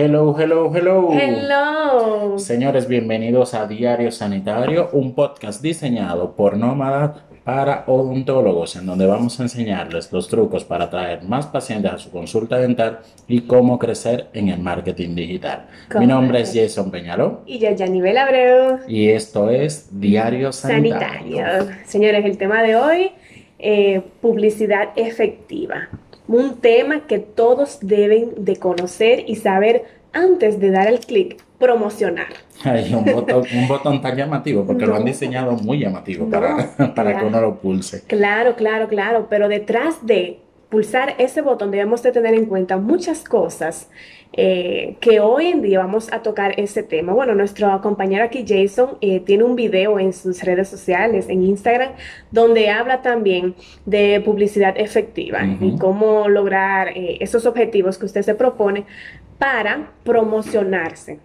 Hello, hello, hello. Hello. Señores, bienvenidos a Diario Sanitario, un podcast diseñado por Nómada para odontólogos, en donde vamos a enseñarles los trucos para atraer más pacientes a su consulta dental y cómo crecer en el marketing digital. Mi nombre es Jason Peñaló. Y yo, Nivel Abreu. Y esto es Diario Sanitario. Sanitario. Señores, el tema de hoy, eh, publicidad efectiva un tema que todos deben de conocer y saber antes de dar el clic, promocionar. Hay un botón, un botón tan llamativo, porque lo han diseñado muy llamativo para, para que uno lo pulse. Claro, claro, claro, pero detrás de pulsar ese botón debemos de tener en cuenta muchas cosas eh, que hoy en día vamos a tocar ese tema. Bueno, nuestro compañero aquí, Jason, eh, tiene un video en sus redes sociales, en Instagram, donde habla también de publicidad efectiva y cómo lograr eh, esos objetivos que usted se propone para promocionarse.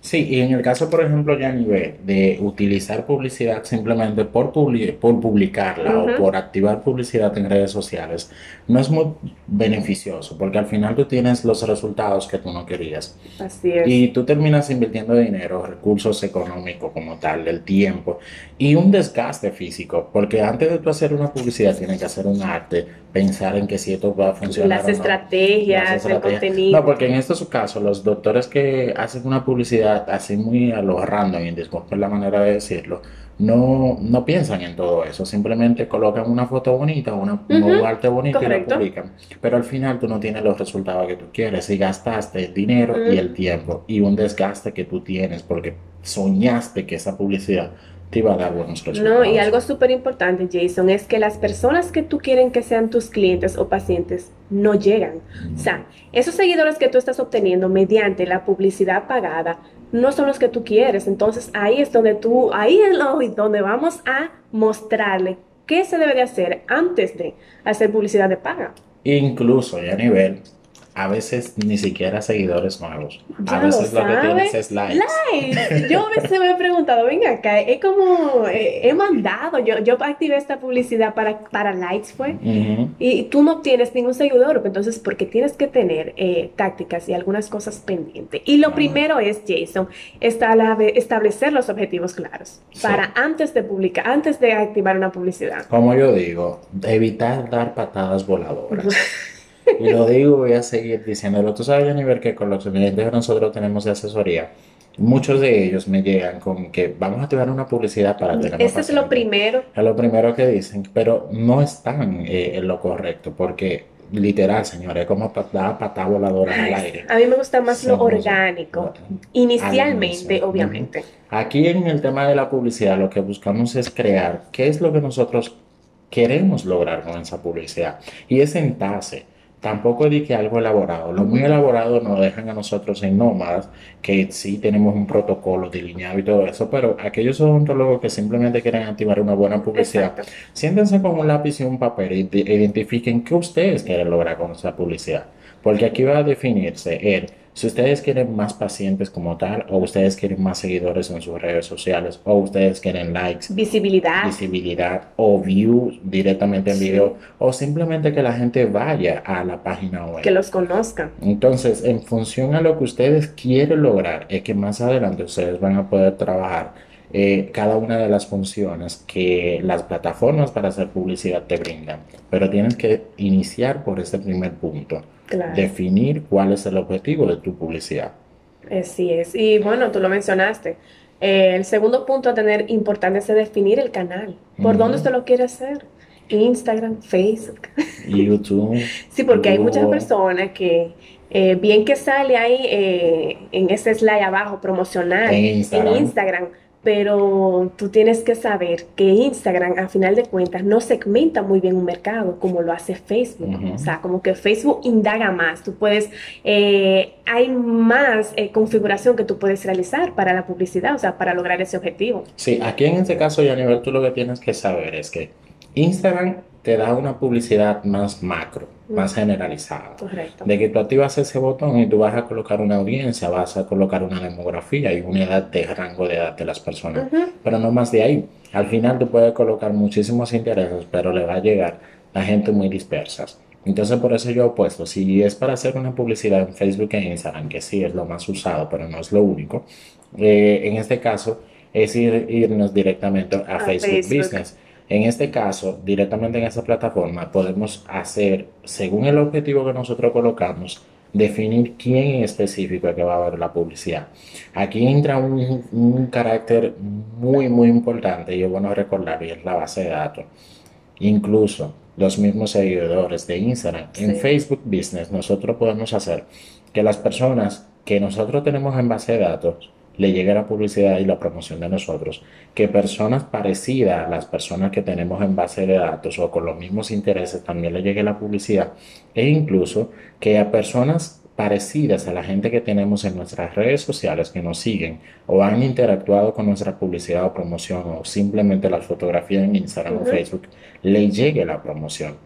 Sí, y en el caso, por ejemplo, ya a nivel de utilizar publicidad simplemente por, por publicarla o por activar publicidad en redes sociales, no es muy beneficioso porque al final tú tienes los resultados que tú no querías. Así es. Y tú terminas invirtiendo dinero, recursos económicos como tal, el tiempo y un desgaste físico, porque antes de tú hacer una publicidad tienes que hacer un arte, pensar en que si esto va a funcionar. Las, estrategias, el contenido. No, porque en estos casos, los doctores que hacen una publicidad así muy a lo random, y disculpen la manera de decirlo, no, no piensan en todo eso, simplemente colocan una foto bonita, una, un arte bonito y lo publican. Pero al final tú no tienes los resultados que tú quieres. Y gastaste el dinero y el tiempo y un desgaste que tú tienes porque soñaste que esa publicidad te iba a dar buenos resultados. No, y algo súper importante, Jason, es que las personas que tú quieren que sean tus clientes o pacientes no llegan. O sea, esos seguidores que tú estás obteniendo mediante la publicidad pagada no son los que tú quieres. Entonces ahí es donde tú, ahí es donde vamos a mostrarle qué se debe de hacer antes de hacer publicidad de paga. Incluso ya a nivel a veces ni siquiera seguidores nuevos. a veces lo, que tienes es likes. Likes. Yo a veces me he preguntado, venga acá, es como, eh, he mandado, yo, yo activé esta publicidad para, para likes, fue, y tú no tienes ningún seguidor, entonces, porque tienes que tener eh, tácticas y algunas cosas pendientes. Y lo primero es, Jason, establecer los objetivos claros para antes de publicar, antes de activar una publicidad. Como yo digo, evitar dar patadas voladoras. Y lo digo, voy a seguir diciéndolo. Tú sabes, nivel que con los clientes que nosotros tenemos de asesoría, muchos de ellos me llegan con que vamos a activar una publicidad para tener Este es lo primero. Es lo primero que dicen, pero no están eh, en lo correcto, porque literal, señores, es como dar patada voladora en el aire. A mí me gusta más lo orgánico, inicialmente, obviamente. Aquí en el tema de la publicidad, lo que buscamos es crear qué es lo que nosotros queremos lograr con esa publicidad. Y es sentarse tampoco di que algo elaborado. Lo muy elaborado nos dejan a nosotros en nómadas, que sí tenemos un protocolo delineado y todo eso, pero aquellos odontólogos que simplemente quieren activar una buena publicidad, siéntense con un lápiz y un papel y identifiquen qué ustedes quieren lograr con esa publicidad. Porque aquí va a definirse el si ustedes quieren más pacientes como tal, o ustedes quieren más seguidores en sus redes sociales, o ustedes quieren likes, visibilidad, visibilidad o views directamente en video, o simplemente que la gente vaya a la página web. Que los conozcan. Entonces, en función a lo que ustedes quieren lograr, es que más adelante ustedes van a poder trabajar eh, cada una de las funciones que las plataformas para hacer publicidad te brindan. Pero tienes que iniciar por este primer punto. Definir cuál es el objetivo de tu publicidad. Así es. Y bueno, tú lo mencionaste. Eh, el segundo punto a tener importante es definir el canal. ¿Por dónde usted lo quiere hacer? Instagram, Facebook. YouTube. sí, porque hay muchas personas que eh, bien que sale ahí en ese slide abajo promocional en Instagram pero tú tienes que saber que Instagram, a final de cuentas, no segmenta muy bien un mercado como lo hace Facebook. O sea, como que Facebook indaga más. Tú puedes, eh, hay más eh, configuración que tú puedes realizar para la publicidad, o sea, para lograr ese objetivo. Sí, aquí en este caso, ya a nivel tú lo que tienes que saber es que Instagram te da una publicidad más macro, más generalizada. Correcto. De que tú activas ese botón y tú vas a colocar una audiencia, vas a colocar una demografía y una edad de rango de edad de las personas, pero no más de ahí. Al final tú puedes colocar muchísimos intereses, pero le va a llegar a gente muy dispersa. Entonces por eso yo he puesto, si es para hacer una publicidad en Facebook e Instagram, que sí es lo más usado, pero no es lo único, eh, en este caso es ir, irnos directamente a, Facebook, Business. En este caso, directamente en esa plataforma podemos hacer, según el objetivo que nosotros colocamos, definir quién en específico es que va a ver la publicidad. Aquí entra un, un carácter muy, muy importante y es bueno recordarlo y es la base de datos. Incluso los mismos seguidores de Instagram. En Facebook Business nosotros podemos hacer que las personas que nosotros tenemos en base de datos le llegue la publicidad y la promoción de nosotros, que personas parecidas a las personas que tenemos en base de datos o con los mismos intereses también le llegue la publicidad e incluso que a personas parecidas a la gente que tenemos en nuestras redes sociales que nos siguen o han interactuado con nuestra publicidad o promoción o simplemente la fotografía en Instagram o Facebook, le llegue la promoción.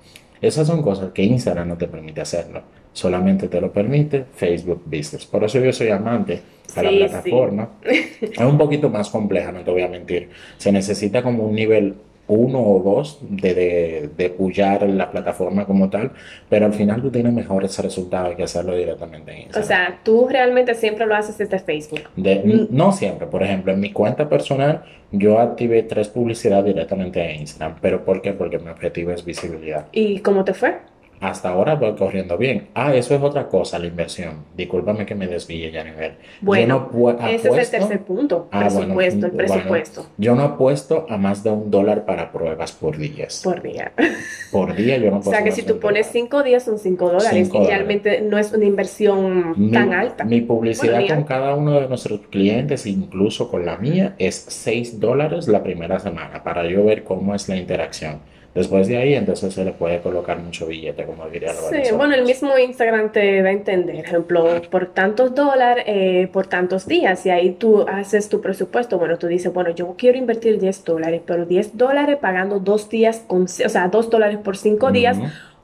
Esas son cosas que Instagram no te permite hacerlo. Solamente te lo permite Facebook Business. Por eso yo soy amante a la plataforma. Es un poquito más compleja, no te voy a mentir. Se necesita como un nivel uno o dos de, de, de pullar la plataforma como tal, pero al final tú tienes mejores resultados que hacerlo directamente en Instagram. O sea, tú realmente siempre lo haces desde Facebook. Mm. No siempre, por ejemplo, en mi cuenta personal yo activé tres publicidades directamente en Instagram, pero ¿por qué? Porque mi objetivo es visibilidad. ¿Y cómo te fue? Hasta ahora voy corriendo bien. Ah, eso es otra cosa, la inversión. Discúlpame que me desvíe ya nivel. Bueno, ese es el tercer punto, ah, presupuesto, el presupuesto. yo no apuesto a más de un dólar para pruebas por días. Por día. Por día yo no puedo. O sea que si tú pones cinco días son cinco dólares y realmente no es una inversión tan alta. Mi publicidad con cada uno de nuestros clientes, incluso con la mía, es seis dólares la primera semana para yo ver cómo es la interacción. Después de ahí, entonces se le puede colocar mucho billete, como diría la Sí, bueno, el mismo Instagram te da a entender, ejemplo, por tantos dólares, eh, por tantos días, y ahí tú haces tu presupuesto. Bueno, tú dices, bueno, yo quiero invertir 10 dólares, pero 10 dólares pagando dos días, con, o sea, 2 dólares por 5 días.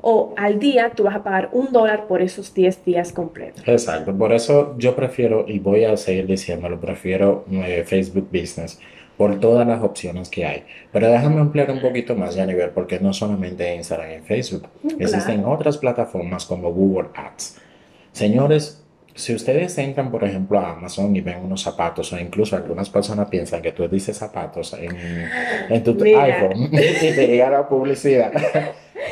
O al día tú vas a pagar un dólar por esos 10 días completos. Exacto, por eso yo prefiero, y voy a seguir diciéndolo, prefiero eh, Facebook Business por todas las opciones que hay. Pero déjame ampliar un poquito más, ya nivel, porque no solamente Instagram y Facebook. Existen otras plataformas como Google Ads. Señores, si ustedes entran, por ejemplo, a Amazon y ven unos zapatos, o incluso algunas personas piensan que tú dices zapatos en, en tu iPhone y te llega la publicidad.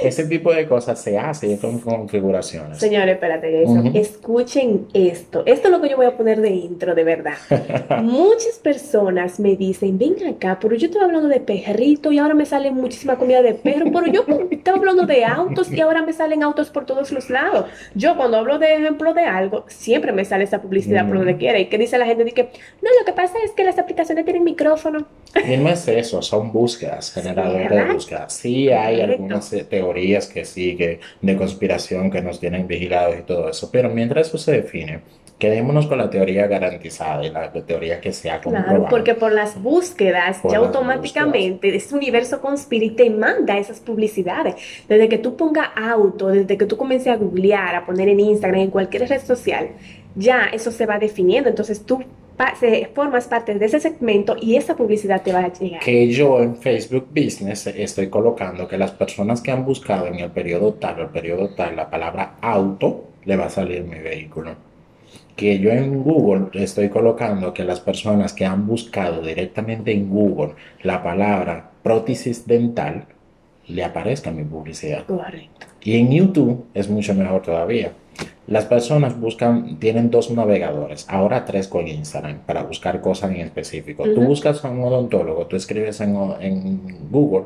Ese tipo de cosas se hace con configuraciones. Señores, espérate, escuchen esto. Esto es lo que yo voy a poner de intro, de verdad. Muchas personas me dicen, ven acá, pero yo estaba hablando de perrito y ahora me sale muchísima comida de perro, pero yo estaba hablando de autos y ahora me salen autos por todos los lados. Yo cuando hablo de ejemplo de algo, siempre me sale esa publicidad por donde quiera. ¿Y qué dice la gente? Dice, no, lo que pasa es que las aplicaciones tienen micrófono. Y no es eso, son búsquedas, generadores de búsquedas. Sí hay algunas teorías que sí, de conspiración que nos tienen vigilados y todo eso. Pero mientras eso se define, quedémonos con la teoría garantizada y la teoría que sea comprobada. Claro, porque por las búsquedas ya automáticamente ese universo conspira y te manda esas publicidades. Desde que tú pongas auto, desde que tú comiences a googlear, a poner en Instagram, en cualquier red social, ya eso se va definiendo. Entonces tú formas parte de ese segmento y esa publicidad te va a llegar. Que yo en Facebook Business estoy colocando que las personas que han buscado en el periodo tal o el periodo tal la palabra auto, le va a salir mi vehículo. Que yo en Google estoy colocando que las personas que han buscado directamente en Google la palabra prótesis dental, le aparezca mi publicidad. Correcto. Y en YouTube es mucho mejor todavía las personas buscan, tienen dos navegadores, ahora tres con Instagram, para buscar cosas en específico. Tú buscas a un odontólogo, tú escribes en, en, Google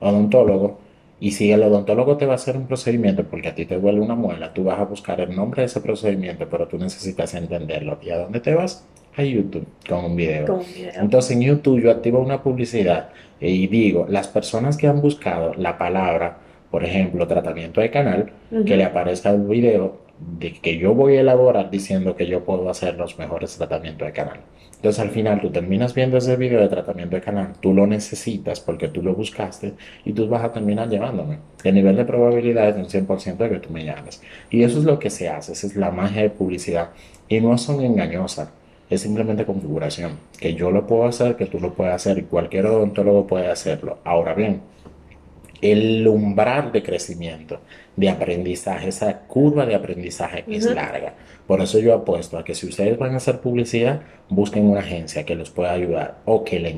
odontólogo, y si el odontólogo te va a hacer un procedimiento porque a ti te duele una muela, tú vas a buscar el nombre de ese procedimiento, pero tú necesitas entenderlo. ¿Y a dónde te vas? A YouTube con un video. Con un video. Entonces en YouTube yo activo una publicidad y digo, las personas que han buscado la palabra, por ejemplo, tratamiento de canal, que le aparezca el video de que yo voy a elaborar diciendo que yo puedo hacer los mejores tratamientos de canal. Entonces al final tú terminas viendo ese video de tratamiento de canal, tú lo necesitas porque tú lo buscaste y tú vas a terminar llevándome. El nivel de probabilidad es un 100% de que tú me llames. Y eso es lo que se hace, esa es la magia de publicidad. Y no son engañosas, es simplemente configuración. Que yo lo puedo hacer, que tú lo puedes hacer y cualquier odontólogo puede hacerlo. Ahora bien, el umbral de crecimiento, de aprendizaje, esa curva de aprendizaje es larga. Por eso yo apuesto a que si ustedes van a hacer publicidad, busquen una agencia que los pueda ayudar o que le